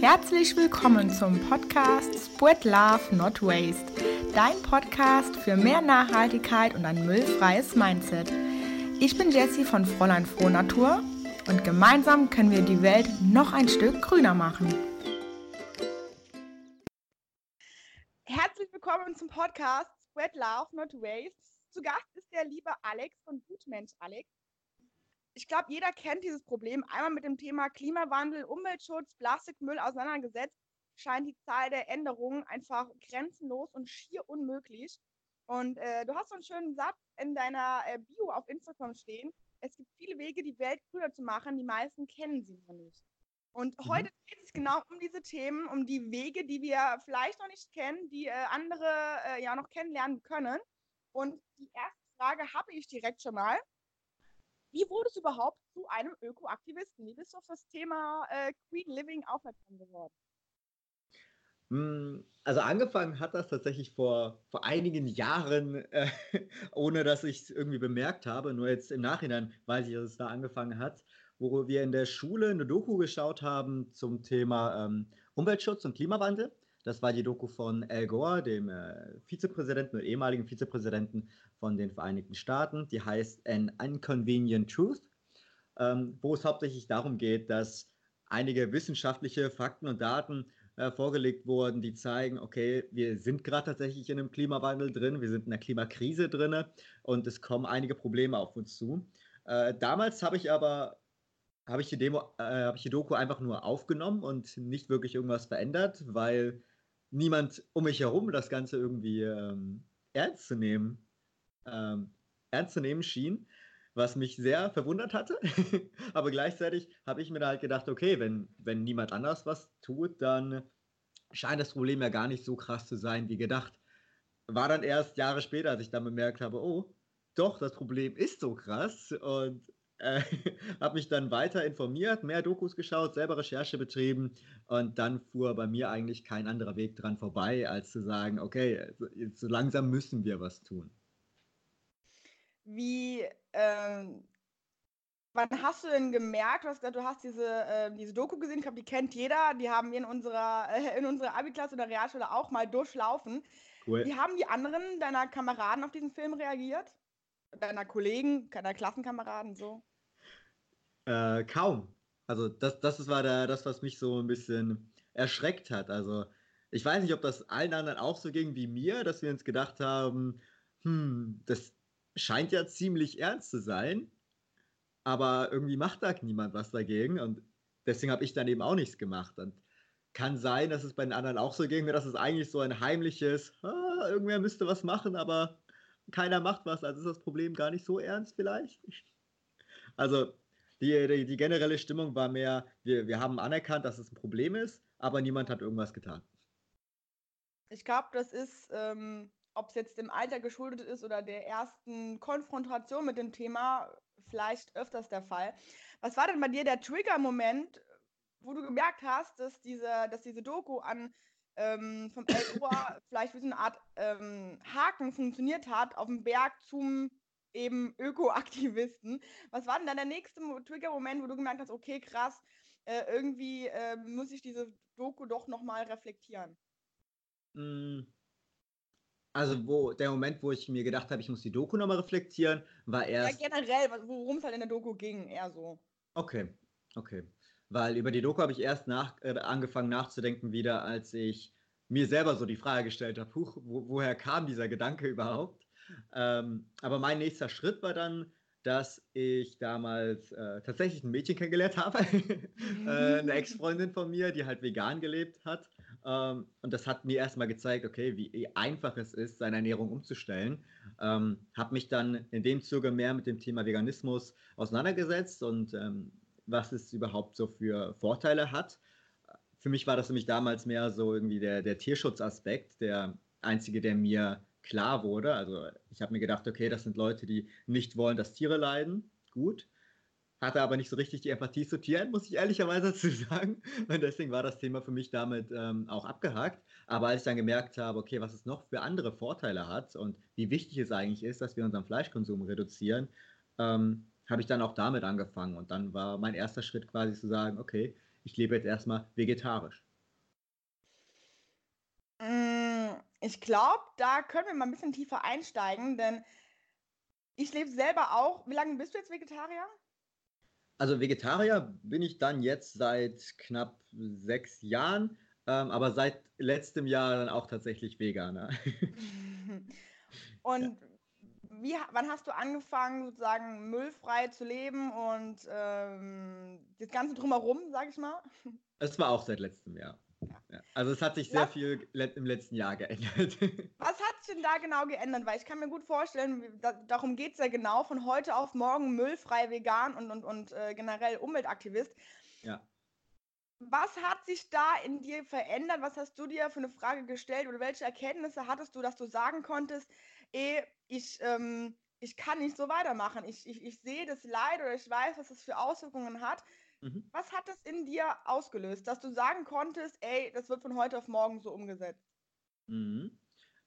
Herzlich willkommen zum Podcast Spread Love Not Waste, dein Podcast für mehr Nachhaltigkeit und ein müllfreies Mindset. Ich bin Jessie von Fräulein Frohnatur und gemeinsam können wir die Welt noch ein Stück grüner machen. Herzlich willkommen zum Podcast Spread Love Not Waste. Zu Gast ist der liebe Alex von Gutmensch Alex ich glaube, jeder kennt dieses Problem. Einmal mit dem Thema Klimawandel, Umweltschutz, Plastikmüll auseinandergesetzt, scheint die Zahl der Änderungen einfach grenzenlos und schier unmöglich. Und äh, du hast so einen schönen Satz in deiner äh, Bio auf Instagram stehen. Es gibt viele Wege, die Welt grüner zu machen. Die meisten kennen sie noch nicht. Und mhm. heute geht es genau um diese Themen, um die Wege, die wir vielleicht noch nicht kennen, die äh, andere äh, ja noch kennenlernen können. Und die erste Frage habe ich direkt schon mal. Wie wurdest du überhaupt zu einem Ökoaktivisten? Wie bist du auf das Thema äh, Green Living aufmerksam geworden? Hm, also angefangen hat das tatsächlich vor, vor einigen Jahren, äh, ohne dass ich es irgendwie bemerkt habe. Nur jetzt im Nachhinein weiß ich, dass es da angefangen hat, wo wir in der Schule eine Doku geschaut haben zum Thema ähm, Umweltschutz und Klimawandel. Das war die Doku von Al Gore, dem äh, Vizepräsidenten oder ehemaligen Vizepräsidenten von den Vereinigten Staaten. Die heißt An Inconvenient Truth, ähm, wo es hauptsächlich darum geht, dass einige wissenschaftliche Fakten und Daten äh, vorgelegt wurden, die zeigen, okay, wir sind gerade tatsächlich in einem Klimawandel drin, wir sind in einer Klimakrise drin und es kommen einige Probleme auf uns zu. Äh, damals habe ich aber habe ich äh, habe ich die Doku einfach nur aufgenommen und nicht wirklich irgendwas verändert, weil niemand um mich herum das Ganze irgendwie ähm, ernst zu nehmen, ähm, ernst zu nehmen schien, was mich sehr verwundert hatte. Aber gleichzeitig habe ich mir halt gedacht, okay, wenn, wenn niemand anders was tut, dann scheint das Problem ja gar nicht so krass zu sein wie gedacht. War dann erst Jahre später, als ich dann bemerkt habe, oh, doch, das Problem ist so krass und äh, habe mich dann weiter informiert, mehr Dokus geschaut, selber Recherche betrieben und dann fuhr bei mir eigentlich kein anderer Weg dran vorbei, als zu sagen, okay, so langsam müssen wir was tun. Wie, ähm, wann hast du denn gemerkt, du hast, du hast diese, äh, diese Doku gesehen, ich glaube, die kennt jeder, die haben wir in unserer, äh, in unserer Abi-Klasse oder Realschule auch mal durchlaufen. Cool. Wie haben die anderen deiner Kameraden auf diesen Film reagiert? Deiner Kollegen, deiner Klassenkameraden so? Äh, kaum. Also das, das war der, das, was mich so ein bisschen erschreckt hat. Also ich weiß nicht, ob das allen anderen auch so ging wie mir, dass wir uns gedacht haben, hm, das scheint ja ziemlich ernst zu sein, aber irgendwie macht da niemand was dagegen und deswegen habe ich dann eben auch nichts gemacht. Und kann sein, dass es bei den anderen auch so ging, dass es eigentlich so ein heimliches, ah, irgendwer müsste was machen, aber keiner macht was, also ist das Problem gar nicht so ernst vielleicht. Also die, die, die generelle Stimmung war mehr, wir, wir haben anerkannt, dass es ein Problem ist, aber niemand hat irgendwas getan. Ich glaube, das ist, ähm, ob es jetzt dem Alter geschuldet ist oder der ersten Konfrontation mit dem Thema, vielleicht öfters der Fall. Was war denn bei dir der Trigger-Moment, wo du gemerkt hast, dass diese, dass diese Doku an ähm, vom El vielleicht wie so eine Art ähm, Haken funktioniert hat auf dem Berg zum eben Ökoaktivisten. Was war denn dann der nächste Trigger-Moment, wo du gemerkt hast, okay, krass, äh, irgendwie äh, muss ich diese Doku doch nochmal reflektieren? Hm. Also wo der Moment, wo ich mir gedacht habe, ich muss die Doku nochmal reflektieren, war erst. Ja, generell, worum es halt in der Doku ging, eher so. Okay, okay. Weil über die Doku habe ich erst nach, äh, angefangen nachzudenken wieder, als ich mir selber so die Frage gestellt habe, huch, wo, woher kam dieser Gedanke überhaupt? Ähm, aber mein nächster Schritt war dann, dass ich damals äh, tatsächlich ein Mädchen kennengelernt habe, äh, eine Ex-Freundin von mir, die halt vegan gelebt hat. Ähm, und das hat mir erstmal gezeigt, okay, wie einfach es ist, seine Ernährung umzustellen. Ähm, habe mich dann in dem Zuge mehr mit dem Thema Veganismus auseinandergesetzt und ähm, was es überhaupt so für Vorteile hat. Für mich war das nämlich damals mehr so irgendwie der, der Tierschutzaspekt, der einzige, der mir klar wurde. Also ich habe mir gedacht, okay, das sind Leute, die nicht wollen, dass Tiere leiden. Gut. Hatte aber nicht so richtig die Empathie zu Tieren, muss ich ehrlicherweise dazu sagen. Und deswegen war das Thema für mich damit ähm, auch abgehakt. Aber als ich dann gemerkt habe, okay, was es noch für andere Vorteile hat und wie wichtig es eigentlich ist, dass wir unseren Fleischkonsum reduzieren, ähm, habe ich dann auch damit angefangen. Und dann war mein erster Schritt quasi zu sagen, okay, ich lebe jetzt erstmal vegetarisch. Ich glaube, da können wir mal ein bisschen tiefer einsteigen, denn ich lebe selber auch. Wie lange bist du jetzt Vegetarier? Also Vegetarier bin ich dann jetzt seit knapp sechs Jahren, ähm, aber seit letztem Jahr dann auch tatsächlich Veganer. Und ja. wie, wann hast du angefangen, sozusagen müllfrei zu leben und ähm, das Ganze drumherum, sag ich mal? Es war auch seit letztem Jahr. Ja. Also es hat sich sehr Lass, viel im letzten Jahr geändert. Was hat sich denn da genau geändert? Weil ich kann mir gut vorstellen, da, darum geht es ja genau, von heute auf morgen müllfrei, vegan und, und, und äh, generell Umweltaktivist. Ja. Was hat sich da in dir verändert? Was hast du dir für eine Frage gestellt oder welche Erkenntnisse hattest du, dass du sagen konntest, eh, ich, ähm, ich kann nicht so weitermachen. Ich, ich, ich sehe das Leid oder ich weiß, was es für Auswirkungen hat. Mhm. Was hat das in dir ausgelöst, dass du sagen konntest, ey, das wird von heute auf morgen so umgesetzt? Mhm.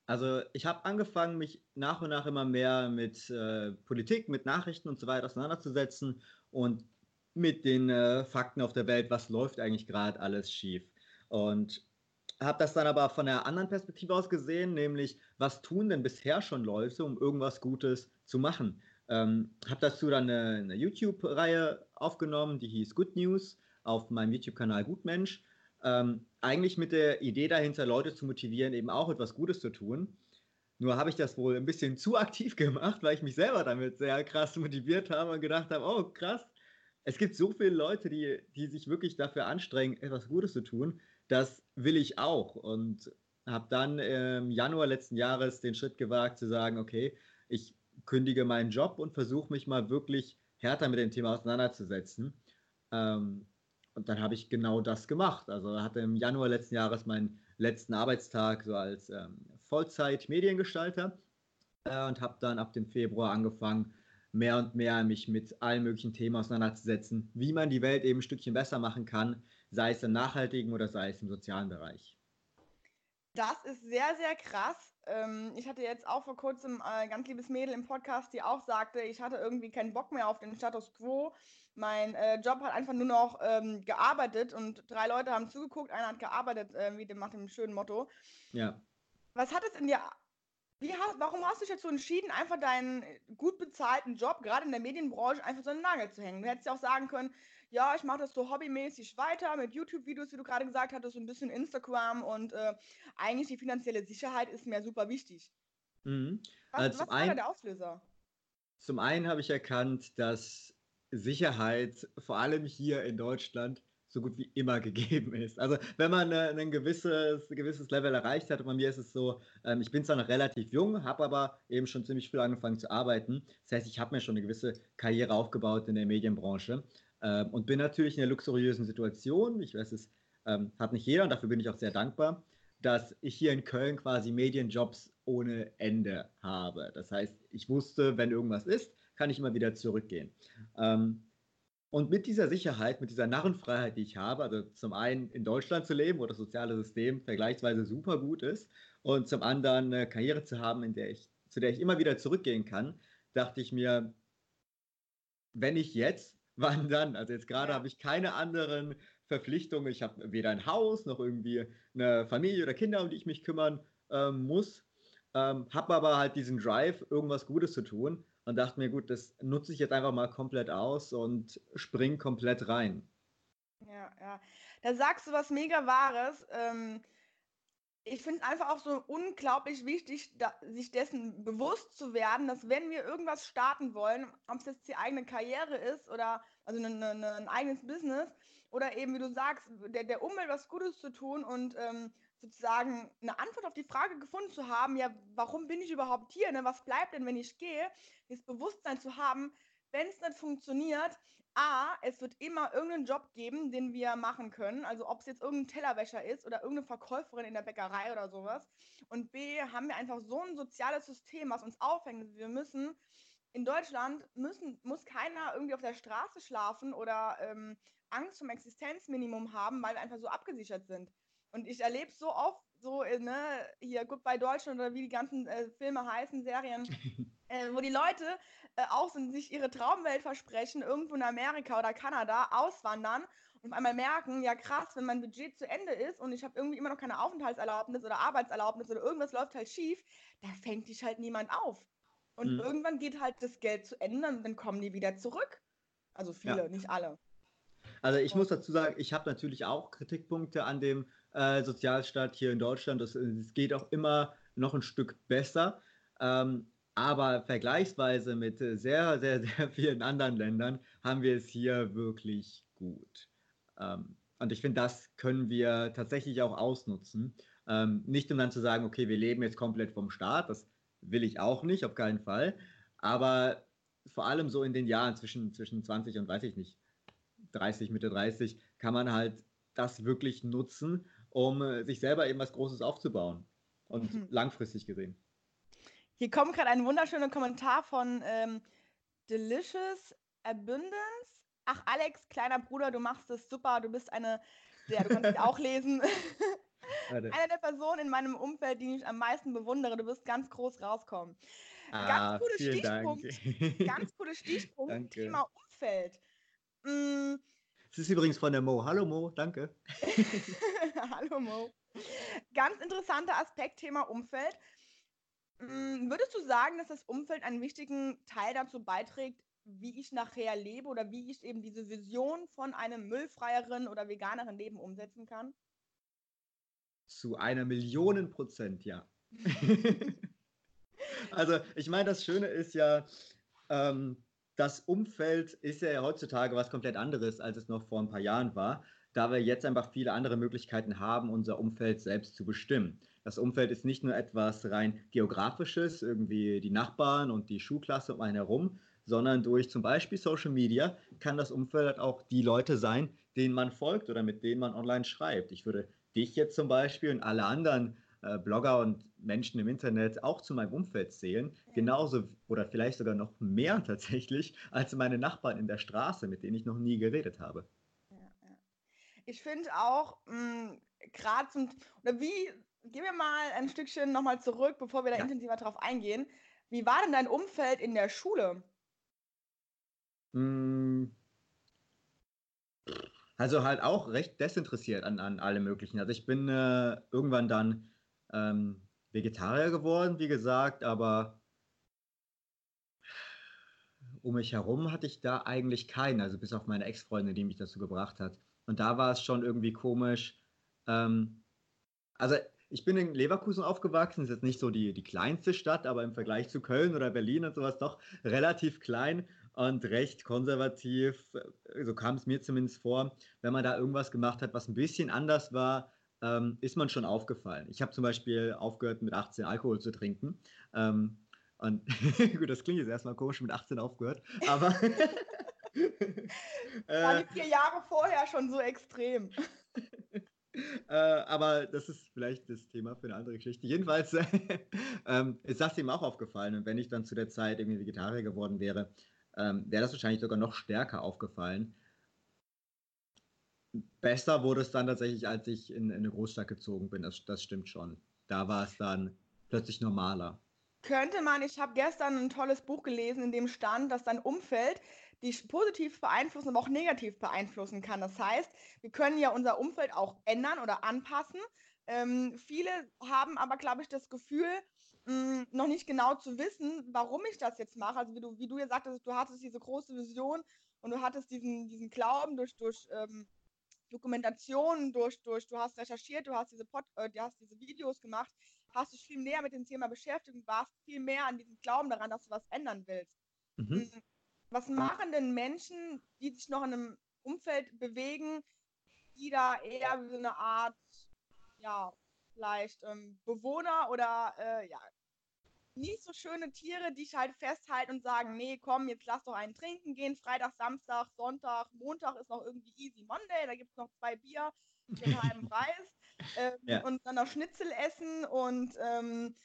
Also ich habe angefangen, mich nach und nach immer mehr mit äh, Politik, mit Nachrichten und so weiter auseinanderzusetzen und mit den äh, Fakten auf der Welt, was läuft eigentlich gerade alles schief. Und habe das dann aber von einer anderen Perspektive aus gesehen, nämlich was tun denn bisher schon Leute, um irgendwas Gutes zu machen. Ähm, habe dazu dann eine, eine YouTube-Reihe aufgenommen, die hieß Good News auf meinem YouTube-Kanal Gutmensch. Ähm, eigentlich mit der Idee dahinter, Leute zu motivieren, eben auch etwas Gutes zu tun. Nur habe ich das wohl ein bisschen zu aktiv gemacht, weil ich mich selber damit sehr krass motiviert habe und gedacht habe, oh krass, es gibt so viele Leute, die, die sich wirklich dafür anstrengen, etwas Gutes zu tun. Das will ich auch. Und habe dann im Januar letzten Jahres den Schritt gewagt zu sagen, okay, ich kündige meinen Job und versuche mich mal wirklich härter mit dem Thema auseinanderzusetzen. Ähm, und dann habe ich genau das gemacht. Also hatte im Januar letzten Jahres meinen letzten Arbeitstag so als ähm, Vollzeit-Mediengestalter äh, und habe dann ab dem Februar angefangen, mehr und mehr mich mit allen möglichen Themen auseinanderzusetzen, wie man die Welt eben ein Stückchen besser machen kann, sei es im nachhaltigen oder sei es im sozialen Bereich. Das ist sehr, sehr krass. Ähm, ich hatte jetzt auch vor kurzem ein ganz liebes Mädel im Podcast, die auch sagte, ich hatte irgendwie keinen Bock mehr auf den Status quo. Mein äh, Job hat einfach nur noch ähm, gearbeitet und drei Leute haben zugeguckt, einer hat gearbeitet, äh, wie dem nach dem schönen Motto. Ja. Was hat es in dir wie warum hast du dich dazu entschieden, einfach deinen gut bezahlten Job, gerade in der Medienbranche, einfach so einen Nagel zu hängen? Du hättest ja auch sagen können, ja, ich mache das so hobbymäßig weiter mit YouTube-Videos, wie du gerade gesagt hattest, so ein bisschen Instagram und äh, eigentlich die finanzielle Sicherheit ist mir super wichtig. Mhm. Was, also was war der Auslöser? Zum einen habe ich erkannt, dass Sicherheit vor allem hier in Deutschland so gut wie immer gegeben ist. Also wenn man äh, ein gewisses, gewisses Level erreicht hat, und bei mir ist es so, ähm, ich bin zwar noch relativ jung, habe aber eben schon ziemlich früh angefangen zu arbeiten. Das heißt, ich habe mir schon eine gewisse Karriere aufgebaut in der Medienbranche ähm, und bin natürlich in einer luxuriösen Situation. Ich weiß, es ähm, hat nicht jeder und dafür bin ich auch sehr dankbar, dass ich hier in Köln quasi Medienjobs ohne Ende habe. Das heißt, ich wusste, wenn irgendwas ist, kann ich immer wieder zurückgehen. Ähm, und mit dieser Sicherheit, mit dieser Narrenfreiheit, die ich habe, also zum einen in Deutschland zu leben, wo das soziale System vergleichsweise super gut ist, und zum anderen eine Karriere zu haben, in der ich, zu der ich immer wieder zurückgehen kann, dachte ich mir, wenn ich jetzt wann dann? Also jetzt gerade ja. habe ich keine anderen Verpflichtungen. Ich habe weder ein Haus noch irgendwie eine Familie oder Kinder, um die ich mich kümmern ähm, muss. Ähm, habe aber halt diesen Drive, irgendwas Gutes zu tun und dachte mir, gut, das nutze ich jetzt einfach mal komplett aus und spring komplett rein. Ja, ja. Da sagst du was mega Wahres. Ähm, ich finde es einfach auch so unglaublich wichtig, da, sich dessen bewusst zu werden, dass wenn wir irgendwas starten wollen, ob es jetzt die eigene Karriere ist oder also ne, ne, ne, ein eigenes Business oder eben, wie du sagst, der, der Umwelt was Gutes zu tun und ähm, sozusagen eine Antwort auf die Frage gefunden zu haben, ja, warum bin ich überhaupt hier? Ne? Was bleibt denn, wenn ich gehe? Das Bewusstsein zu haben, wenn es nicht funktioniert, A, es wird immer irgendeinen Job geben, den wir machen können. Also ob es jetzt irgendein Tellerwäscher ist oder irgendeine Verkäuferin in der Bäckerei oder sowas. Und B, haben wir einfach so ein soziales System, was uns aufhängt. Wir müssen in Deutschland müssen, muss keiner irgendwie auf der Straße schlafen oder ähm, Angst vom Existenzminimum haben, weil wir einfach so abgesichert sind. Und ich erlebe so oft, so, äh, ne, hier Goodbye Deutschland oder wie die ganzen äh, Filme heißen, Serien, äh, wo die Leute äh, auch sind, sich ihre Traumwelt versprechen, irgendwo in Amerika oder Kanada auswandern und auf einmal merken, ja krass, wenn mein Budget zu Ende ist und ich habe irgendwie immer noch keine Aufenthaltserlaubnis oder Arbeitserlaubnis oder irgendwas läuft halt schief, da fängt dich halt niemand auf. Und mhm. irgendwann geht halt das Geld zu Ende und dann kommen die wieder zurück. Also viele, ja. nicht alle. Also ich muss dazu sagen, ich habe natürlich auch Kritikpunkte an dem äh, Sozialstaat hier in Deutschland. Es geht auch immer noch ein Stück besser. Ähm, aber vergleichsweise mit sehr, sehr, sehr vielen anderen Ländern haben wir es hier wirklich gut. Ähm, und ich finde, das können wir tatsächlich auch ausnutzen. Ähm, nicht um dann zu sagen, okay, wir leben jetzt komplett vom Staat, das will ich auch nicht, auf keinen Fall. Aber vor allem so in den Jahren zwischen, zwischen 20 und weiß ich nicht, 30, Mitte 30, kann man halt das wirklich nutzen, um äh, sich selber eben was Großes aufzubauen. Und mhm. langfristig gesehen. Hier kommt gerade ein wunderschöner Kommentar von ähm, Delicious Abundance. Ach, Alex, kleiner Bruder, du machst es super. Du bist eine, ja, du kannst es auch lesen. eine der Personen in meinem Umfeld, die ich am meisten bewundere. Du wirst ganz groß rauskommen. Ah, ganz cooler Stichpunkt. ganz cooler Stichpunkt. Thema Umfeld. Mm. Es ist übrigens von der Mo. Hallo Mo, danke. Hallo Mo. Ganz interessanter Aspekt, Thema Umfeld. Mm, würdest du sagen, dass das Umfeld einen wichtigen Teil dazu beiträgt, wie ich nachher lebe oder wie ich eben diese Vision von einem müllfreieren oder veganeren Leben umsetzen kann? Zu einer Million Prozent, ja. also ich meine, das Schöne ist ja, ähm, das Umfeld ist ja heutzutage was komplett anderes, als es noch vor ein paar Jahren war, da wir jetzt einfach viele andere Möglichkeiten haben, unser Umfeld selbst zu bestimmen. Das Umfeld ist nicht nur etwas rein geografisches, irgendwie die Nachbarn und die Schulklasse um einen herum, sondern durch zum Beispiel Social Media kann das Umfeld halt auch die Leute sein, denen man folgt oder mit denen man online schreibt. Ich würde dich jetzt zum Beispiel und alle anderen äh, Blogger und Menschen im Internet auch zu meinem Umfeld zählen. Genauso oder vielleicht sogar noch mehr tatsächlich als meine Nachbarn in der Straße, mit denen ich noch nie geredet habe. Ja, ja. Ich finde auch, hm, gerade zum, oder wie, gehen wir mal ein Stückchen nochmal zurück, bevor wir da ja. intensiver drauf eingehen. Wie war denn dein Umfeld in der Schule? Hm. Also halt auch recht desinteressiert an, an allem Möglichen. Also ich bin äh, irgendwann dann ähm, Vegetarier geworden, wie gesagt, aber um mich herum hatte ich da eigentlich keinen, also bis auf meine Ex-Freundin, die mich dazu gebracht hat. Und da war es schon irgendwie komisch. Ähm, also ich bin in Leverkusen aufgewachsen, ist jetzt nicht so die, die kleinste Stadt, aber im Vergleich zu Köln oder Berlin und sowas doch relativ klein und recht konservativ. So kam es mir zumindest vor, wenn man da irgendwas gemacht hat, was ein bisschen anders war, ähm, ist man schon aufgefallen. Ich habe zum Beispiel aufgehört, mit 18 Alkohol zu trinken. Ähm, und gut, das klingt jetzt erstmal komisch, mit 18 aufgehört, aber. War die vier Jahre vorher schon so extrem. äh, aber das ist vielleicht das Thema für eine andere Geschichte. Jedenfalls ähm, ist das ihm auch aufgefallen. Und wenn ich dann zu der Zeit irgendwie Vegetarier geworden wäre, ähm, wäre das wahrscheinlich sogar noch stärker aufgefallen besser wurde es dann tatsächlich, als ich in, in eine Großstadt gezogen bin. Das, das stimmt schon. Da war es dann plötzlich normaler. Könnte man, ich habe gestern ein tolles Buch gelesen, in dem stand, dass dein Umfeld dich positiv beeinflussen, aber auch negativ beeinflussen kann. Das heißt, wir können ja unser Umfeld auch ändern oder anpassen. Ähm, viele haben aber, glaube ich, das Gefühl, mh, hm, noch nicht genau zu wissen, warum ich das jetzt mache. Also wie du, wie du ja sagtest, du hattest diese große Vision und du hattest diesen, diesen Glauben durch, durch ähm, Dokumentationen durch, durch, du hast recherchiert, du hast diese, Pod, äh, du hast diese Videos gemacht, hast dich viel näher mit dem Thema beschäftigt und warst viel mehr an diesem Glauben daran, dass du was ändern willst. Mhm. Hm, was machen denn Menschen, die sich noch in einem Umfeld bewegen, die da eher wie so eine Art, ja, vielleicht ähm, Bewohner oder äh, ja, nicht so schöne Tiere, die ich halt festhalten und sagen, nee, komm, jetzt lass doch einen trinken gehen. Freitag, Samstag, Sonntag, Montag ist noch irgendwie Easy Monday, da gibt es noch zwei Bier einen halben Preis. Ähm, ja. Und dann noch Schnitzel essen und ähm,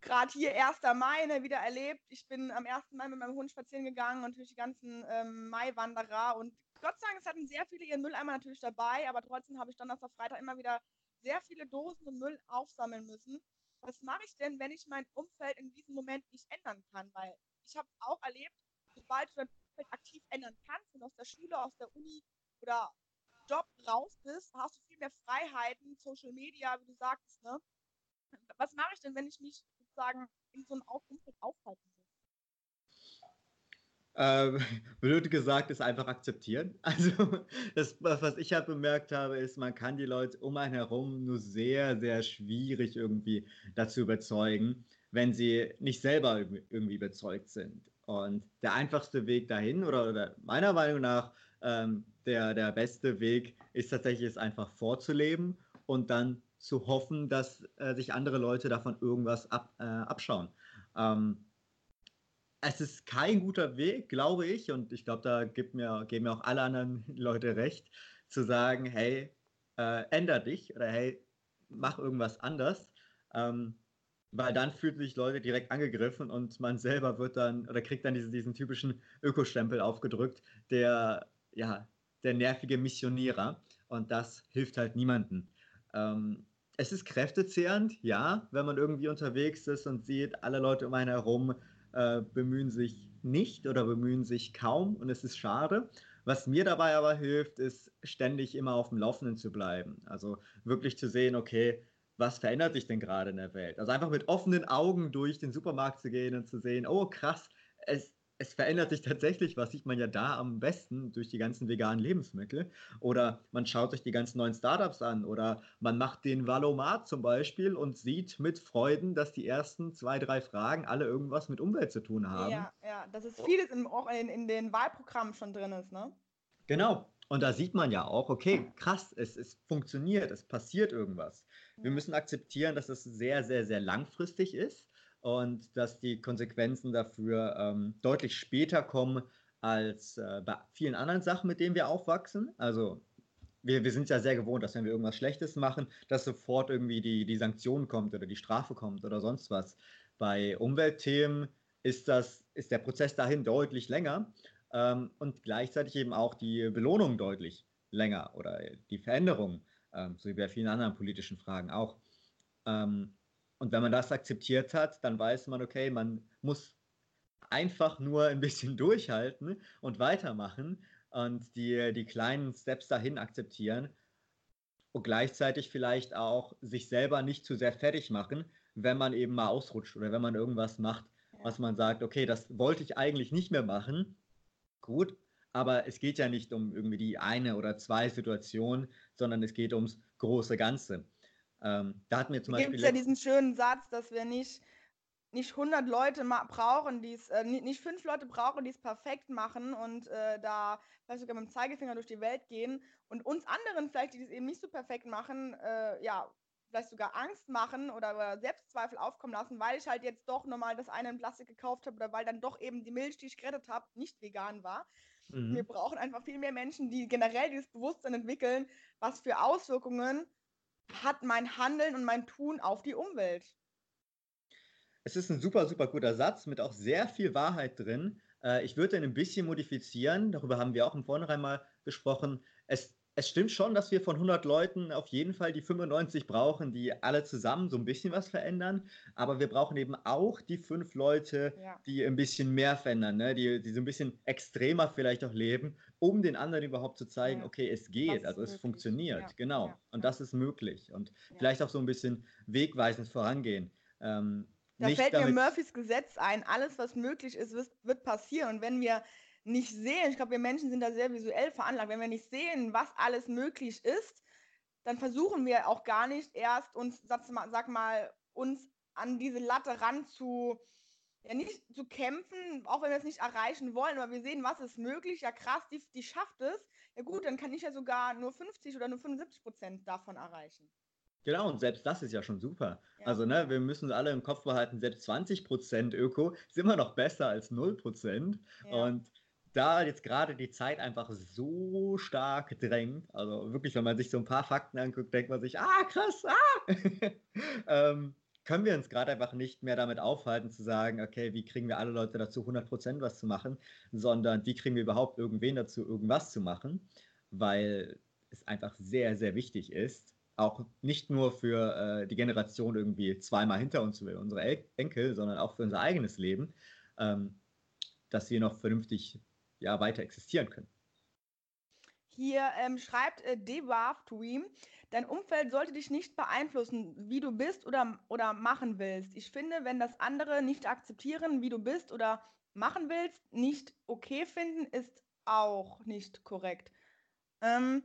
gerade hier 1. Mai ne, wieder erlebt. Ich bin am 1. Mai mit meinem Hund spazieren gegangen und durch die ganzen ähm, Mai-Wanderer und Gott sei Dank, es hatten sehr viele ihren Mülleimer natürlich dabei, aber trotzdem habe ich Donnerstag, Freitag immer wieder sehr viele Dosen und Müll aufsammeln müssen was mache ich denn, wenn ich mein Umfeld in diesem Moment nicht ändern kann? Weil ich habe auch erlebt, sobald du dein Umfeld aktiv ändern kannst und aus der Schule, aus der Uni oder Job raus bist, hast du viel mehr Freiheiten, Social Media, wie du sagst, ne? Was mache ich denn, wenn ich mich sozusagen in so einem Umfeld aufhalten will? Ähm, blöd gesagt, ist einfach akzeptieren. Also, das, was ich halt bemerkt habe, ist, man kann die Leute um einen herum nur sehr, sehr schwierig irgendwie dazu überzeugen, wenn sie nicht selber irgendwie überzeugt sind. Und der einfachste Weg dahin, oder, oder meiner Meinung nach, ähm, der, der beste Weg ist tatsächlich, es einfach vorzuleben und dann zu hoffen, dass äh, sich andere Leute davon irgendwas ab, äh, abschauen. Ähm, es ist kein guter Weg, glaube ich, und ich glaube, da gibt mir, geben mir auch alle anderen Leute recht, zu sagen, hey, äh, änder dich oder hey, mach irgendwas anders. Ähm, weil dann fühlen sich Leute direkt angegriffen und man selber wird dann oder kriegt dann diesen, diesen typischen Ökostempel aufgedrückt, der, ja, der nervige Missionierer. Und das hilft halt niemandem. Ähm, es ist kräftezehrend, ja, wenn man irgendwie unterwegs ist und sieht, alle Leute um einen herum äh, bemühen sich nicht oder bemühen sich kaum und es ist schade. Was mir dabei aber hilft, ist ständig immer auf dem Laufenden zu bleiben. Also wirklich zu sehen, okay, was verändert sich denn gerade in der Welt? Also einfach mit offenen Augen durch den Supermarkt zu gehen und zu sehen, oh krass, es, es verändert sich tatsächlich was, sieht man ja da am besten durch die ganzen veganen Lebensmittel. Oder man schaut sich die ganzen neuen Startups an oder man macht den Valomat zum Beispiel und sieht mit Freuden, dass die ersten zwei, drei Fragen alle irgendwas mit Umwelt zu tun haben. Ja, ja, dass es vieles in, auch in, in den Wahlprogrammen schon drin ist, ne? Genau. Und da sieht man ja auch, okay, krass, es, es funktioniert, es passiert irgendwas. Wir müssen akzeptieren, dass es sehr, sehr, sehr langfristig ist und dass die Konsequenzen dafür ähm, deutlich später kommen als äh, bei vielen anderen Sachen, mit denen wir aufwachsen. Also wir, wir sind ja sehr gewohnt, dass wenn wir irgendwas Schlechtes machen, dass sofort irgendwie die, die Sanktion kommt oder die Strafe kommt oder sonst was. Bei Umweltthemen ist, das, ist der Prozess dahin deutlich länger ähm, und gleichzeitig eben auch die Belohnung deutlich länger oder die Veränderung, ähm, so wie bei vielen anderen politischen Fragen auch. Ähm, und wenn man das akzeptiert hat, dann weiß man, okay, man muss einfach nur ein bisschen durchhalten und weitermachen und die, die kleinen Steps dahin akzeptieren und gleichzeitig vielleicht auch sich selber nicht zu sehr fertig machen, wenn man eben mal ausrutscht oder wenn man irgendwas macht, was man sagt, okay, das wollte ich eigentlich nicht mehr machen. Gut, aber es geht ja nicht um irgendwie die eine oder zwei Situationen, sondern es geht ums große Ganze. Ähm, da hatten wir zum Beispiel. Es gibt ja diesen schönen Satz, dass wir nicht, nicht 100 Leute brauchen, die es, äh, nicht fünf Leute brauchen, die es perfekt machen und äh, da vielleicht sogar mit dem Zeigefinger durch die Welt gehen und uns anderen vielleicht, die es eben nicht so perfekt machen, äh, ja, vielleicht sogar Angst machen oder, oder, Selbstzweifel aufkommen lassen, weil ich halt jetzt doch nochmal das eine in Plastik gekauft habe oder weil dann doch eben die Milch, die ich gerettet habe, nicht vegan war. Mhm. Wir brauchen einfach viel mehr Menschen, die generell dieses Bewusstsein entwickeln, was für Auswirkungen hat mein Handeln und mein Tun auf die Umwelt? Es ist ein super, super guter Satz mit auch sehr viel Wahrheit drin. Äh, ich würde ihn ein bisschen modifizieren, darüber haben wir auch im Vornherein mal gesprochen. Es es stimmt schon, dass wir von 100 Leuten auf jeden Fall die 95 brauchen, die alle zusammen so ein bisschen was verändern. Aber wir brauchen eben auch die fünf Leute, ja. die ein bisschen mehr verändern, ne? die, die so ein bisschen extremer vielleicht auch leben, um den anderen überhaupt zu zeigen, ja. okay, es geht, also es möglich. funktioniert. Ja. Genau. Und das ist möglich. Und vielleicht auch so ein bisschen wegweisend vorangehen. Ähm, da fällt mir Murphys Gesetz ein. Alles, was möglich ist, wird passieren. Und wenn wir nicht sehen, ich glaube, wir Menschen sind da sehr visuell veranlagt, wenn wir nicht sehen, was alles möglich ist, dann versuchen wir auch gar nicht erst uns, sag mal, sag mal uns an diese Latte ran zu, ja nicht zu kämpfen, auch wenn wir es nicht erreichen wollen, aber wir sehen, was ist möglich, ja krass, die, die schafft es, ja gut, dann kann ich ja sogar nur 50 oder nur 75 Prozent davon erreichen. Genau, und selbst das ist ja schon super. Ja. Also, ne, wir müssen alle im Kopf behalten, selbst 20% Öko ist immer noch besser als 0%. Ja. Und da jetzt gerade die Zeit einfach so stark drängt, also wirklich, wenn man sich so ein paar Fakten anguckt, denkt man sich, ah, krass, ah! ähm, können wir uns gerade einfach nicht mehr damit aufhalten zu sagen, okay, wie kriegen wir alle Leute dazu, 100% was zu machen, sondern wie kriegen wir überhaupt irgendwen dazu, irgendwas zu machen, weil es einfach sehr, sehr wichtig ist, auch nicht nur für äh, die Generation irgendwie zweimal hinter uns, unsere Enkel, sondern auch für unser eigenes Leben, ähm, dass wir noch vernünftig ja, weiter existieren können. Hier ähm, schreibt äh, Dewarf Dream, dein Umfeld sollte dich nicht beeinflussen, wie du bist oder, oder machen willst. Ich finde, wenn das andere nicht akzeptieren, wie du bist oder machen willst, nicht okay finden, ist auch nicht korrekt. Ähm,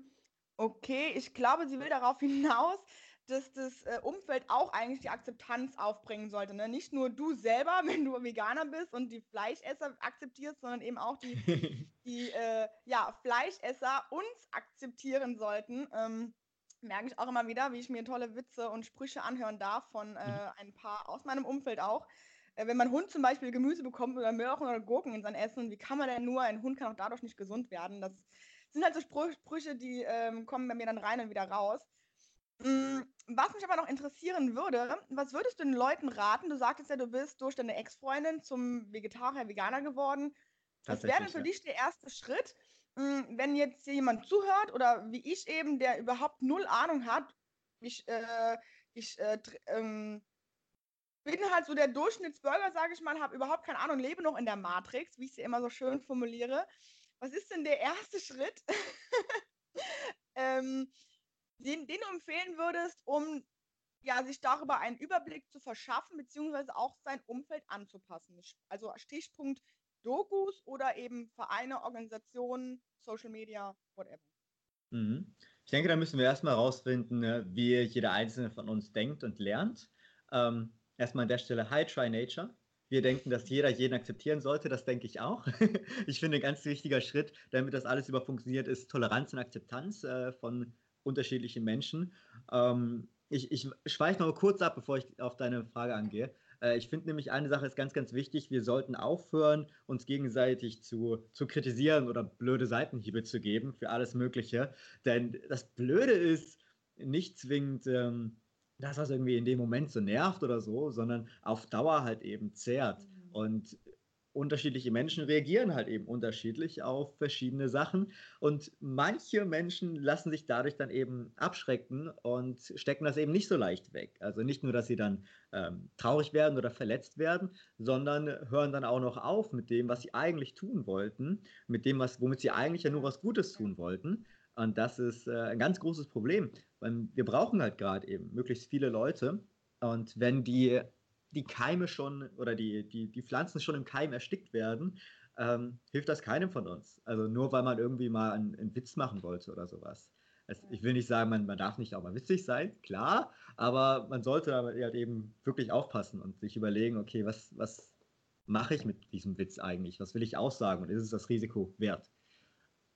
okay, ich glaube, sie will darauf hinaus, dass das äh, Umfeld auch eigentlich die Akzeptanz aufbringen sollte. Ne? Nicht nur du selber, wenn du Veganer bist und die Fleischesser akzeptierst, sondern eben auch die, die äh, ja, Fleischesser uns akzeptieren sollten. Ähm, merke ich auch immer wieder, wie ich mir tolle Witze und Sprüche anhören darf von äh, mhm. ein paar aus meinem Umfeld auch. Äh, wenn mein Hund zum Beispiel Gemüse bekommt oder Möhren oder Gurken in sein Essen, wie kann man denn nur, ein Hund kann auch dadurch nicht gesund werden. Das sind halt so Sprüche, die ähm, kommen bei mir dann rein und wieder raus. Mm, was mich aber noch interessieren würde, was würdest du den Leuten raten? Du sagtest ja, du bist durch deine Ex-Freundin zum Vegetarier, Veganer geworden. Was wäre denn für ja. dich der erste Schritt, mm, wenn jetzt jemand zuhört oder wie ich eben, der überhaupt null Ahnung hat? Ich, äh, ich äh, ähm, bin halt so der Durchschnittsbürger, sage ich mal, habe überhaupt keine Ahnung, lebe noch in der Matrix, wie ich sie immer so schön formuliere. Was ist denn der erste Schritt? ähm, den, den du empfehlen würdest, um ja, sich darüber einen Überblick zu verschaffen, beziehungsweise auch sein Umfeld anzupassen. Also Stichpunkt Dokus oder eben Vereine, Organisationen, Social Media, whatever. Mhm. Ich denke, da müssen wir erstmal herausfinden, ne, wie jeder Einzelne von uns denkt und lernt. Ähm, erstmal an der Stelle Hi Try Nature. Wir denken, dass jeder jeden akzeptieren sollte, das denke ich auch. ich finde, ein ganz wichtiger Schritt, damit das alles über funktioniert, ist Toleranz und Akzeptanz äh, von unterschiedliche Menschen. Ähm, ich, ich schweife noch kurz ab, bevor ich auf deine Frage angehe. Äh, ich finde nämlich eine Sache ist ganz, ganz wichtig. Wir sollten aufhören, uns gegenseitig zu, zu kritisieren oder blöde Seitenhiebe zu geben für alles Mögliche. Denn das Blöde ist nicht zwingend ähm, das, was irgendwie in dem Moment so nervt oder so, sondern auf Dauer halt eben zehrt. Mhm. Und unterschiedliche Menschen reagieren halt eben unterschiedlich auf verschiedene Sachen und manche Menschen lassen sich dadurch dann eben abschrecken und stecken das eben nicht so leicht weg. Also nicht nur, dass sie dann ähm, traurig werden oder verletzt werden, sondern hören dann auch noch auf mit dem, was sie eigentlich tun wollten, mit dem, was, womit sie eigentlich ja nur was Gutes tun wollten. Und das ist äh, ein ganz großes Problem, weil wir brauchen halt gerade eben möglichst viele Leute. Und wenn die die Keime schon oder die, die, die Pflanzen schon im Keim erstickt werden, ähm, hilft das keinem von uns. Also nur weil man irgendwie mal einen, einen Witz machen wollte oder sowas. Also ich will nicht sagen, man, man darf nicht auch mal witzig sein, klar, aber man sollte halt eben wirklich aufpassen und sich überlegen, okay, was, was mache ich mit diesem Witz eigentlich? Was will ich aussagen und ist es das Risiko wert?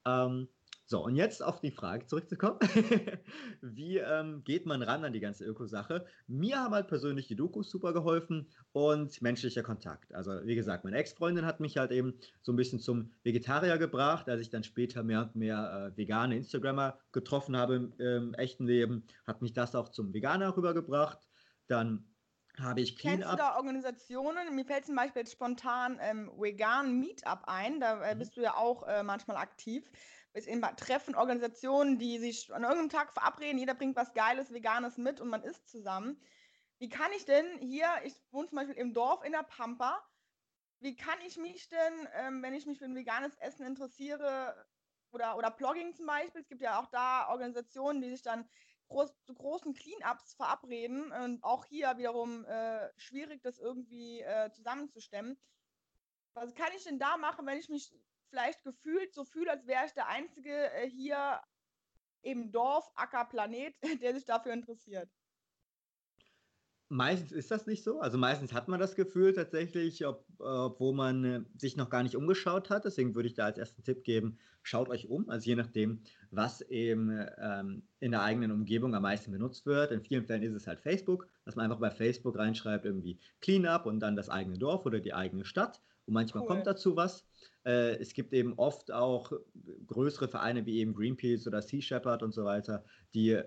Ähm, so, und jetzt auf die Frage zurückzukommen. Wie ähm, geht man ran an die ganze Öko-Sache? Mir haben halt persönlich die Dokus super geholfen und menschlicher Kontakt. Also, wie gesagt, meine Ex-Freundin hat mich halt eben so ein bisschen zum Vegetarier gebracht, als ich dann später mehr und mehr äh, vegane Instagrammer getroffen habe im, im, echten Leben, hat mich das auch zum Veganer rübergebracht. Dann habe ich Clean Kennst du da Organisationen? Mir fällt zum Beispiel jetzt spontan ähm, Vegan Meetup ein, da äh, mhm. bist du ja auch äh, manchmal aktiv bis in Treffen, Organisationen, die sich an irgendeinem Tag verabreden, jeder bringt was Geiles, Veganes mit und man isst zusammen. Wie kann ich denn hier, ich wohne zum Beispiel im Dorf in der Pampa, wie kann ich mich denn, ähm, wenn ich mich für ein veganes Essen interessiere, oder, oder Blogging zum Beispiel, es gibt ja auch da Organisationen, die sich dann groß, zu großen Cleanups verabreden und auch hier wiederum äh, schwierig, das irgendwie äh, zusammenzustemmen. Was kann ich denn da machen, wenn ich mich vielleicht gefühlt so fühle, als wäre ich der Einzige äh, hier im Dorf, Acker, Planet, der sich dafür interessiert. Meistens ist das nicht so. Also meistens hat man das Gefühl tatsächlich, ob, obwohl man äh, sich noch gar nicht umgeschaut hat. Deswegen würde ich da als ersten Tipp geben, schaut euch um. Also je nachdem, was eben ähm, in der eigenen Umgebung am meisten benutzt wird. In vielen Fällen ist es halt Facebook, dass man einfach bei Facebook reinschreibt, irgendwie Cleanup und dann das eigene Dorf oder die eigene Stadt. Und manchmal cool. kommt dazu was. Äh, es gibt eben oft auch größere Vereine wie eben Greenpeace oder Sea Shepherd und so weiter, die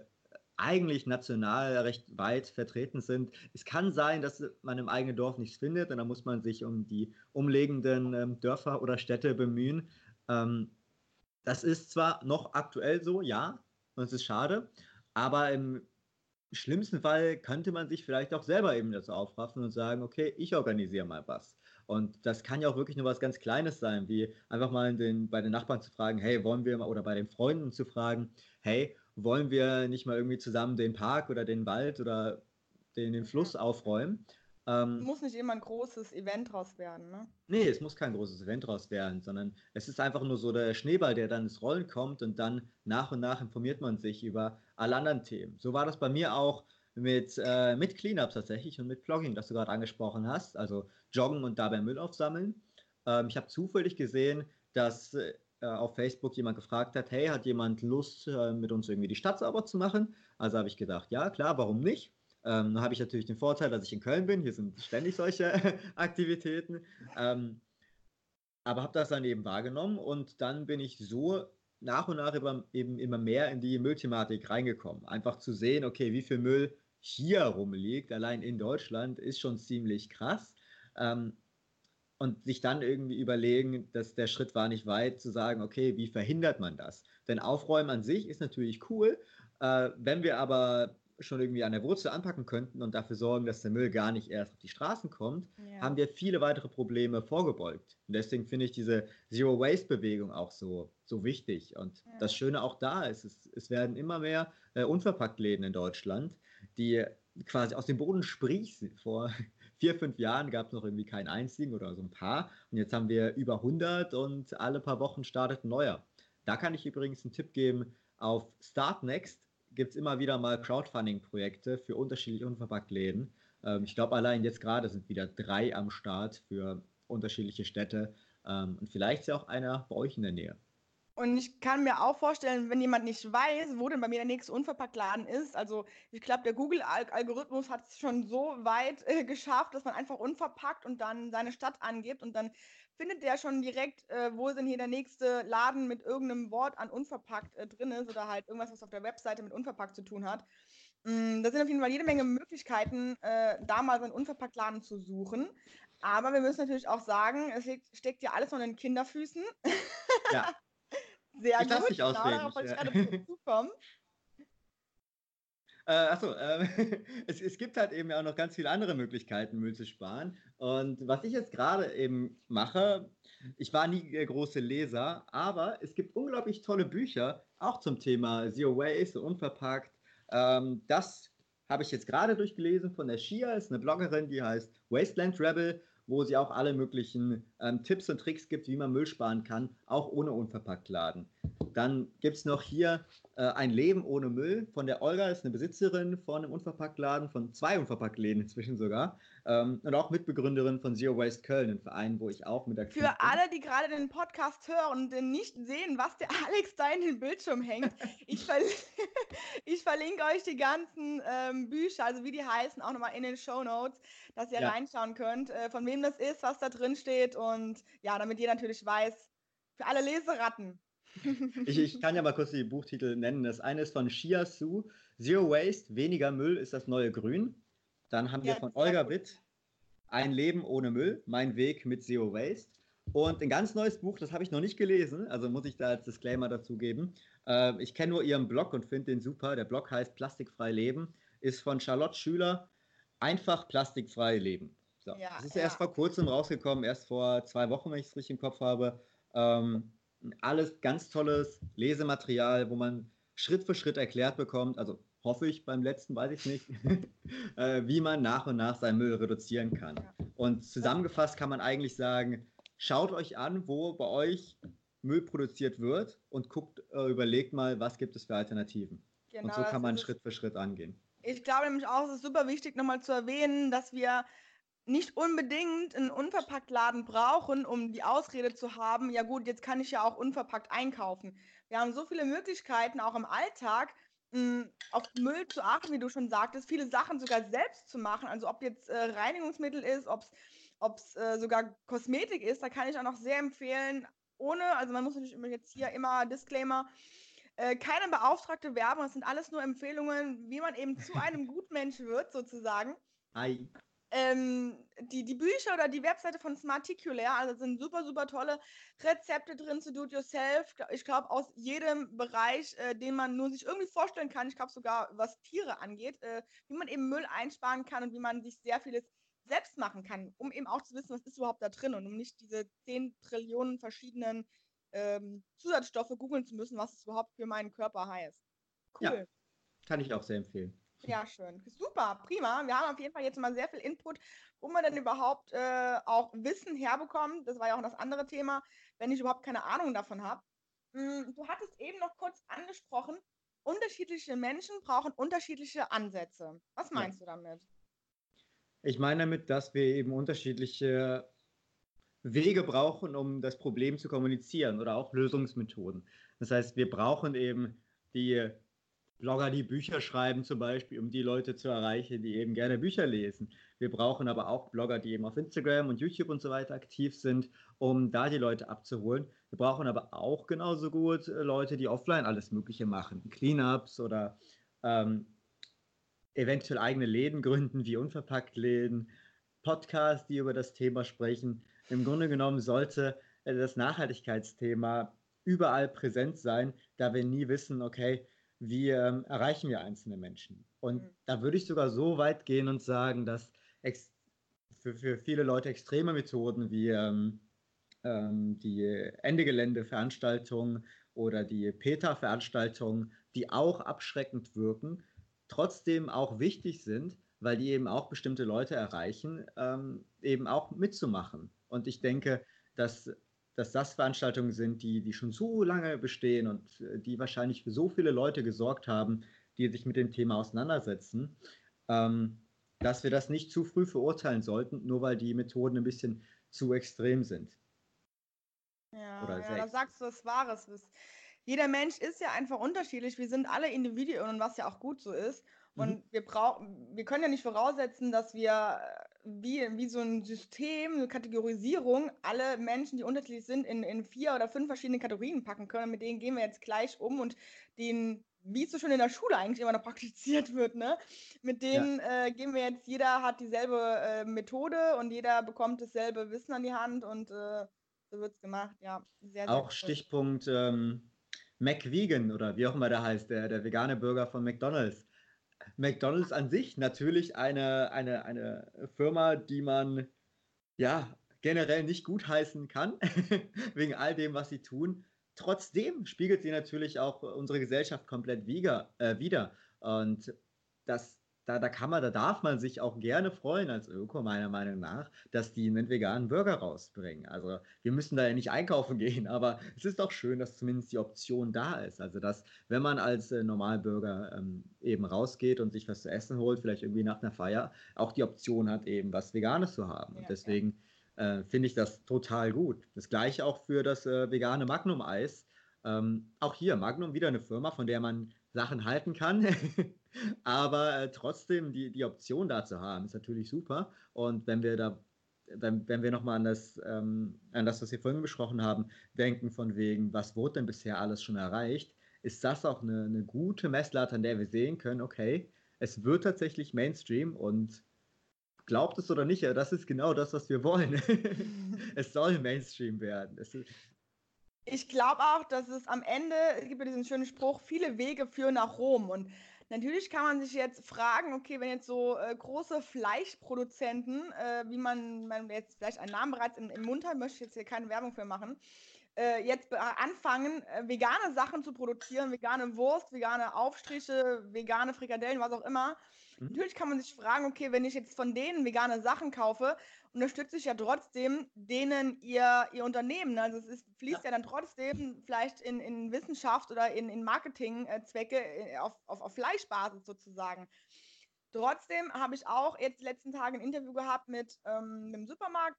eigentlich national recht weit vertreten sind. Es kann sein, dass man im eigenen Dorf nichts findet und dann muss man sich um die umliegenden ähm, Dörfer oder Städte bemühen. Ähm, das ist zwar noch aktuell so, ja, und es ist schade, aber im schlimmsten Fall könnte man sich vielleicht auch selber eben dazu aufraffen und sagen, okay, ich organisiere mal was. Und das kann ja auch wirklich nur was ganz Kleines sein, wie einfach mal den, bei den Nachbarn zu fragen, hey, wollen wir mal, oder bei den Freunden zu fragen, hey, wollen wir nicht mal irgendwie zusammen den Park oder den Wald oder den, den Fluss aufräumen? Ähm, muss nicht immer ein großes Event draus werden, ne? Nee, es muss kein großes Event draus werden, sondern es ist einfach nur so der Schneeball, der dann ins Rollen kommt und dann nach und nach informiert man sich über alle anderen Themen. So war das bei mir auch mit, äh, mit Cleanups tatsächlich und mit Vlogging, das du gerade angesprochen hast, also Joggen und dabei Müll aufsammeln. Ähm, ich habe zufällig gesehen, dass äh, auf Facebook jemand gefragt hat, hey, hat jemand Lust, äh, mit uns irgendwie die Stadt sauber zu machen? Also habe ich gedacht, ja, klar, warum nicht? Ähm, habe ich natürlich den Vorteil, dass ich in Köln bin. Hier sind ständig solche Aktivitäten. Ähm, aber habe das dann eben wahrgenommen und dann bin ich so nach und nach eben immer mehr in die Müllthematik reingekommen. Einfach zu sehen, okay, wie viel Müll hier rumliegt, allein in Deutschland, ist schon ziemlich krass. Ähm, und sich dann irgendwie überlegen, dass der Schritt war nicht weit, zu sagen, okay, wie verhindert man das? Denn Aufräumen an sich ist natürlich cool. Äh, wenn wir aber schon irgendwie an der Wurzel anpacken könnten und dafür sorgen, dass der Müll gar nicht erst auf die Straßen kommt, ja. haben wir viele weitere Probleme vorgebeugt. Und deswegen finde ich diese Zero Waste Bewegung auch so, so wichtig. Und ja. das Schöne auch da ist, es, es werden immer mehr äh, Unverpacktläden in Deutschland, die quasi aus dem Boden sprießen. Vor vier, fünf Jahren gab es noch irgendwie keinen einzigen oder so ein paar. Und jetzt haben wir über 100 und alle paar Wochen startet ein neuer. Da kann ich übrigens einen Tipp geben auf Startnext gibt es immer wieder mal Crowdfunding-Projekte für unterschiedliche Unverpacktläden. Ähm, ich glaube, allein jetzt gerade sind wieder drei am Start für unterschiedliche Städte. Ähm, und vielleicht ist ja auch einer bei euch in der Nähe. Und ich kann mir auch vorstellen, wenn jemand nicht weiß, wo denn bei mir der nächste Unverpacktladen ist, also ich glaube, der Google-Algorithmus hat es schon so weit äh, geschafft, dass man einfach unverpackt und dann seine Stadt angibt und dann findet der schon direkt, äh, wo denn hier der nächste Laden mit irgendeinem Wort an unverpackt äh, drin ist oder halt irgendwas, was auf der Webseite mit unverpackt zu tun hat. Mm, da sind auf jeden Fall jede Menge Möglichkeiten, äh, da mal so einen Unverpacktladen zu suchen. Aber wir müssen natürlich auch sagen, es steckt ja alles noch in den Kinderfüßen. Ja. Sehr ich gut. Nicht genau, darauf wollte ich gerade zukommen. Äh, achso, äh, es, es gibt halt eben auch noch ganz viele andere Möglichkeiten, Müll zu sparen. Und was ich jetzt gerade eben mache, ich war nie der große Leser, aber es gibt unglaublich tolle Bücher, auch zum Thema Zero Waste, unverpackt. Ähm, das habe ich jetzt gerade durchgelesen von der Shia, ist eine Bloggerin, die heißt Wasteland Rebel wo sie auch alle möglichen ähm, Tipps und Tricks gibt, wie man Müll sparen kann, auch ohne Unverpacktladen. Dann gibt es noch hier äh, ein Leben ohne Müll von der Olga, ist eine Besitzerin von einem Unverpacktladen, von zwei Unverpacktläden inzwischen sogar. Ähm, und auch Mitbegründerin von Zero Waste Köln, ein Verein, wo ich auch mit aktiv Für bin. alle, die gerade den Podcast hören und nicht sehen, was der Alex da in den Bildschirm hängt, ich, verl ich, verlinke euch die ganzen ähm, Bücher, also wie die heißen, auch nochmal in den Show Notes, dass ihr ja. reinschauen könnt, äh, von wem das ist, was da drin steht und ja, damit ihr natürlich weiß, für alle Leseratten. ich, ich, kann ja mal kurz die Buchtitel nennen. Das eine ist von Shia Su, Zero Waste, weniger Müll ist das neue Grün. Dann haben ja, wir von Olga Witt, Ein Leben ohne Müll, mein Weg mit Zero Waste. Und ein ganz neues Buch, das habe ich noch nicht gelesen, also muss ich da als Disclaimer dazu geben. Äh, ich kenne nur ihren Blog und finde den super. Der Blog heißt Plastikfrei Leben, ist von Charlotte Schüler, Einfach plastikfrei leben. So. Ja, das ist ja. erst vor kurzem rausgekommen, erst vor zwei Wochen, wenn ich es richtig im Kopf habe. Ähm, alles ganz tolles Lesematerial, wo man Schritt für Schritt erklärt bekommt, also hoffe ich beim letzten, weiß ich nicht, äh, wie man nach und nach seinen Müll reduzieren kann. Und zusammengefasst kann man eigentlich sagen, schaut euch an, wo bei euch Müll produziert wird und guckt, äh, überlegt mal, was gibt es für Alternativen. Genau, und so kann man Schritt für Schritt angehen. Ich glaube nämlich auch, es ist super wichtig, nochmal zu erwähnen, dass wir nicht unbedingt einen Unverpacktladen brauchen, um die Ausrede zu haben, ja gut, jetzt kann ich ja auch unverpackt einkaufen. Wir haben so viele Möglichkeiten, auch im Alltag, mh, auf Müll zu achten, wie du schon sagtest, viele Sachen sogar selbst zu machen. Also ob jetzt äh, Reinigungsmittel ist, ob es äh, sogar Kosmetik ist, da kann ich auch noch sehr empfehlen, ohne, also man muss natürlich jetzt hier immer Disclaimer, äh, keine beauftragte Werbung, es sind alles nur Empfehlungen, wie man eben zu einem Gutmensch wird, sozusagen. Hi. Ähm, die, die Bücher oder die Webseite von Smarticulare, also sind super, super tolle Rezepte drin zu Do-it-yourself. Ich glaube, aus jedem Bereich, äh, den man nur sich irgendwie vorstellen kann, ich glaube sogar, was Tiere angeht, äh, wie man eben Müll einsparen kann und wie man sich sehr vieles selbst machen kann, um eben auch zu wissen, was ist überhaupt da drin und um nicht diese 10 Trillionen verschiedenen ähm, Zusatzstoffe googeln zu müssen, was es überhaupt für meinen Körper heißt. Cool. Ja, kann ich auch sehr empfehlen. Ja, schön. Super, prima. Wir haben auf jeden Fall jetzt mal sehr viel Input, wo man denn überhaupt äh, auch Wissen herbekommt. Das war ja auch das andere Thema, wenn ich überhaupt keine Ahnung davon habe. Hm, du hattest eben noch kurz angesprochen, unterschiedliche Menschen brauchen unterschiedliche Ansätze. Was meinst ja. du damit? Ich meine damit, dass wir eben unterschiedliche Wege brauchen, um das Problem zu kommunizieren oder auch Lösungsmethoden. Das heißt, wir brauchen eben die Blogger, die Bücher schreiben zum Beispiel, um die Leute zu erreichen, die eben gerne Bücher lesen. Wir brauchen aber auch Blogger, die eben auf Instagram und YouTube und so weiter aktiv sind, um da die Leute abzuholen. Wir brauchen aber auch genauso gut äh, Leute, die offline alles Mögliche machen. Cleanups oder ähm, eventuell eigene Läden gründen, wie Unverpackt-Läden, Podcasts, die über das Thema sprechen. Im Grunde genommen sollte äh, das Nachhaltigkeitsthema überall präsent sein, da wir nie wissen, okay, wie ähm, erreichen wir einzelne Menschen? Und mhm. da würde ich sogar so weit gehen und sagen, dass für, für viele Leute extreme Methoden wie ähm, ähm, die Ende-Gelände-Veranstaltungen oder die PETA-Veranstaltungen, die auch abschreckend wirken, trotzdem auch wichtig sind, weil die eben auch bestimmte Leute erreichen, ähm, eben auch mitzumachen. Und ich denke, dass dass das Veranstaltungen sind, die, die schon so lange bestehen und äh, die wahrscheinlich für so viele Leute gesorgt haben, die sich mit dem Thema auseinandersetzen, ähm, dass wir das nicht zu früh verurteilen sollten, nur weil die Methoden ein bisschen zu extrem sind. Ja, ja da sagst du was Wahres. Jeder Mensch ist ja einfach unterschiedlich. Wir sind alle Individuen, was ja auch gut so ist. Und mhm. wir brauchen, wir können ja nicht voraussetzen, dass wir wie, wie so ein System, eine Kategorisierung, alle Menschen, die unterschiedlich sind, in, in vier oder fünf verschiedene Kategorien packen können. Mit denen gehen wir jetzt gleich um und den, wie es so schon in der Schule eigentlich immer noch praktiziert wird, ne? Mit denen ja. äh, gehen wir jetzt, jeder hat dieselbe äh, Methode und jeder bekommt dasselbe Wissen an die Hand und äh, so wird es gemacht, ja. Sehr, sehr Auch cool. Stichpunkt ähm, McVegan oder wie auch immer der heißt, der, der vegane Burger von McDonalds McDonald's an sich natürlich eine, eine, eine Firma, die man ja generell nicht gutheißen kann, wegen all dem, was sie tun. Trotzdem spiegelt sie natürlich auch unsere Gesellschaft komplett wider. Äh, wieder. Und das da, da kann man, da darf man sich auch gerne freuen als Öko, meiner Meinung nach, dass die einen veganen Burger rausbringen. Also wir müssen da ja nicht einkaufen gehen, aber es ist doch schön, dass zumindest die Option da ist. Also dass, wenn man als äh, Normalbürger ähm, eben rausgeht und sich was zu essen holt, vielleicht irgendwie nach einer Feier, auch die Option hat, eben was Veganes zu haben. Ja, und deswegen ja. äh, finde ich das total gut. Das gleiche auch für das äh, vegane Magnum-Eis. Ähm, auch hier, Magnum wieder eine Firma, von der man Sachen halten kann. Aber äh, trotzdem die, die Option da zu haben, ist natürlich super. Und wenn wir da, wenn, wenn wir nochmal an das, ähm, an das, was wir vorhin besprochen haben, denken von wegen, was wurde denn bisher alles schon erreicht, ist das auch eine, eine gute Messlatte, an der wir sehen können, okay, es wird tatsächlich Mainstream und glaubt es oder nicht, das ist genau das, was wir wollen. es soll Mainstream werden. Ich glaube auch, dass es am Ende, es gibt ja diesen schönen Spruch, viele Wege führen nach Rom. Und natürlich kann man sich jetzt fragen, okay, wenn jetzt so äh, große Fleischproduzenten, äh, wie man, man jetzt vielleicht einen Namen bereits im, im Mund hat, möchte ich jetzt hier keine Werbung für machen, äh, jetzt anfangen, äh, vegane Sachen zu produzieren, vegane Wurst, vegane Aufstriche, vegane Frikadellen, was auch immer. Mhm. Natürlich kann man sich fragen, okay, wenn ich jetzt von denen vegane Sachen kaufe, unterstütze ich ja trotzdem denen ihr, ihr Unternehmen. Also es ist, fließt ja. ja dann trotzdem vielleicht in, in Wissenschaft oder in, in Marketingzwecke äh, auf, auf, auf Fleischbasis sozusagen. Trotzdem habe ich auch jetzt die letzten Tage ein Interview gehabt mit ähm, einem Supermarkt,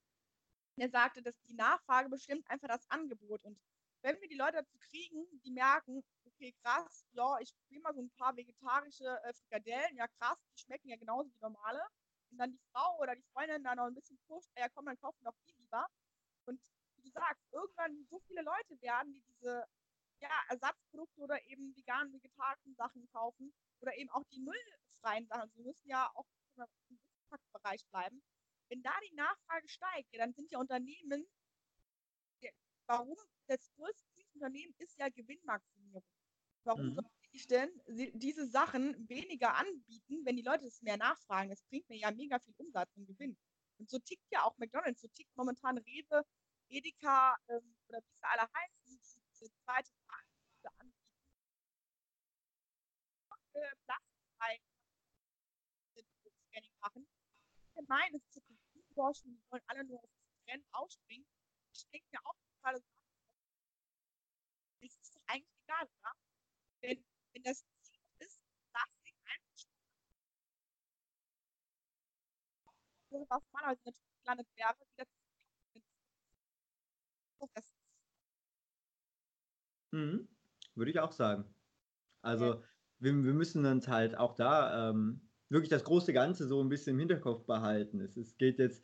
der sagte, dass die Nachfrage bestimmt einfach das Angebot. Und wenn wir die Leute dazu kriegen, die merken, okay, krass, ja, ich probiere mal so ein paar vegetarische äh, Frikadellen, ja krass, die schmecken ja genauso wie normale und dann die Frau oder die Freundin da noch ein bisschen pusht, ja komm, dann kaufen doch die lieber. Und wie du sagst, irgendwann so viele Leute werden, die diese ja, Ersatzprodukte oder eben veganen, vegetarischen Sachen kaufen oder eben auch die müllfreien Sachen. Also wir müssen ja auch Bereich bleiben, wenn da die Nachfrage steigt, ja, dann sind ja Unternehmen, warum das größte Unternehmen ist ja Gewinnmaximierung. Warum mhm. sollte ich denn diese Sachen weniger anbieten, wenn die Leute es mehr nachfragen? Das bringt mir ja mega viel Umsatz und Gewinn. Und so tickt ja auch McDonalds, so tickt momentan Rewe, Edeka ähm, oder wie sie alle heißen, diese zweite Frage anbieten. Äh, Plastikfrei Scanning machen. Ich meine, es ist Forschung, die wollen alle nur auf das Rennen ausspringen. Ich denke mir auch gerade, es ist doch eigentlich egal, oder? Wenn, wenn das Ziel ist, Plastik einzusparen, was normalerweise natürlich gelandet wäre, wieder zu mhm. Würde ich auch sagen. Also ja. wir, wir müssen uns halt auch da ähm, wirklich das große Ganze so ein bisschen im Hinterkopf behalten. Es, es geht jetzt,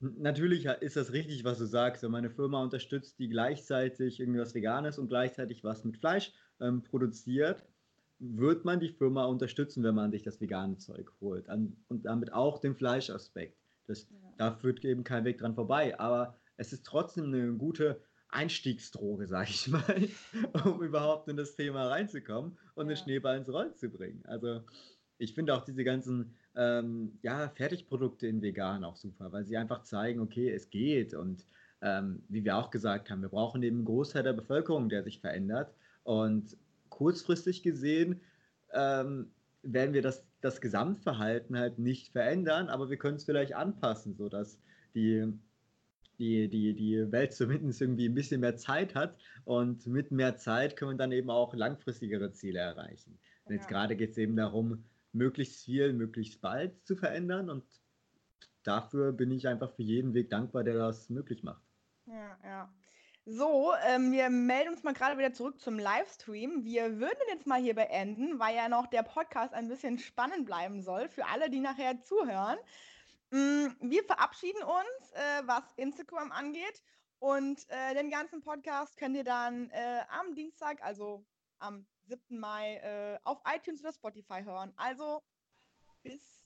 natürlich ist das richtig, was du sagst. Wenn meine Firma unterstützt, die gleichzeitig irgendwas Veganes und gleichzeitig was mit Fleisch ähm, produziert, wird man die Firma unterstützen, wenn man sich das vegane Zeug holt. An, und damit auch den Fleischaspekt. Das, ja. Da führt eben kein Weg dran vorbei. Aber es ist trotzdem eine gute Einstiegsdroge, sage ich mal, um überhaupt in das Thema reinzukommen und ja. den Schneeball ins Rollen zu bringen. Also ich finde auch diese ganzen ähm, ja, Fertigprodukte in vegan auch super, weil sie einfach zeigen, okay, es geht. Und ähm, wie wir auch gesagt haben, wir brauchen eben einen Großteil der Bevölkerung, der sich verändert. Und kurzfristig gesehen ähm, werden wir das, das Gesamtverhalten halt nicht verändern, aber wir können es vielleicht anpassen, sodass die, die, die, die Welt zumindest irgendwie ein bisschen mehr Zeit hat. Und mit mehr Zeit können wir dann eben auch langfristigere Ziele erreichen. Und jetzt gerade geht es eben darum, möglichst viel, möglichst bald zu verändern. Und dafür bin ich einfach für jeden Weg dankbar, der das möglich macht. Ja, ja. So, ähm, wir melden uns mal gerade wieder zurück zum Livestream. Wir würden jetzt mal hier beenden, weil ja noch der Podcast ein bisschen spannend bleiben soll für alle, die nachher zuhören. Mm, wir verabschieden uns, äh, was Instagram angeht. Und äh, den ganzen Podcast könnt ihr dann äh, am Dienstag, also am 7. Mai äh, auf iTunes oder Spotify hören. Also bis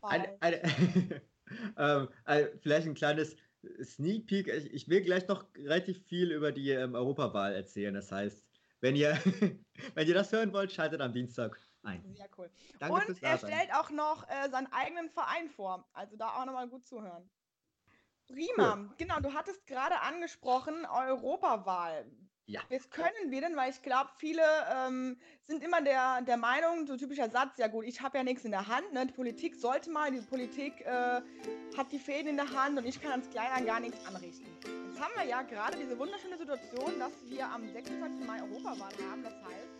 bald. Eine, eine ähm, also vielleicht ein kleines Sneak Peek. Ich, ich, will gleich noch relativ viel über die ähm, Europawahl erzählen. Das heißt, wenn ihr, wenn ihr das hören wollt, schaltet am Dienstag ein. Sehr cool. Danke Und er stellt auch noch äh, seinen eigenen Verein vor. Also da auch nochmal gut zuhören. Prima. Cool. Genau, du hattest gerade angesprochen, Europawahl. Ja. Was können wir denn? Weil ich glaube, viele ähm, sind immer der, der Meinung, so typischer Satz, ja gut, ich habe ja nichts in der Hand. Ne? Die Politik sollte mal, die Politik äh, hat die Fäden in der Hand und ich kann als Kleiner gar nichts anrichten. Jetzt haben wir ja gerade diese wunderschöne Situation, dass wir am 26. Mai Europawahl haben. Das heißt,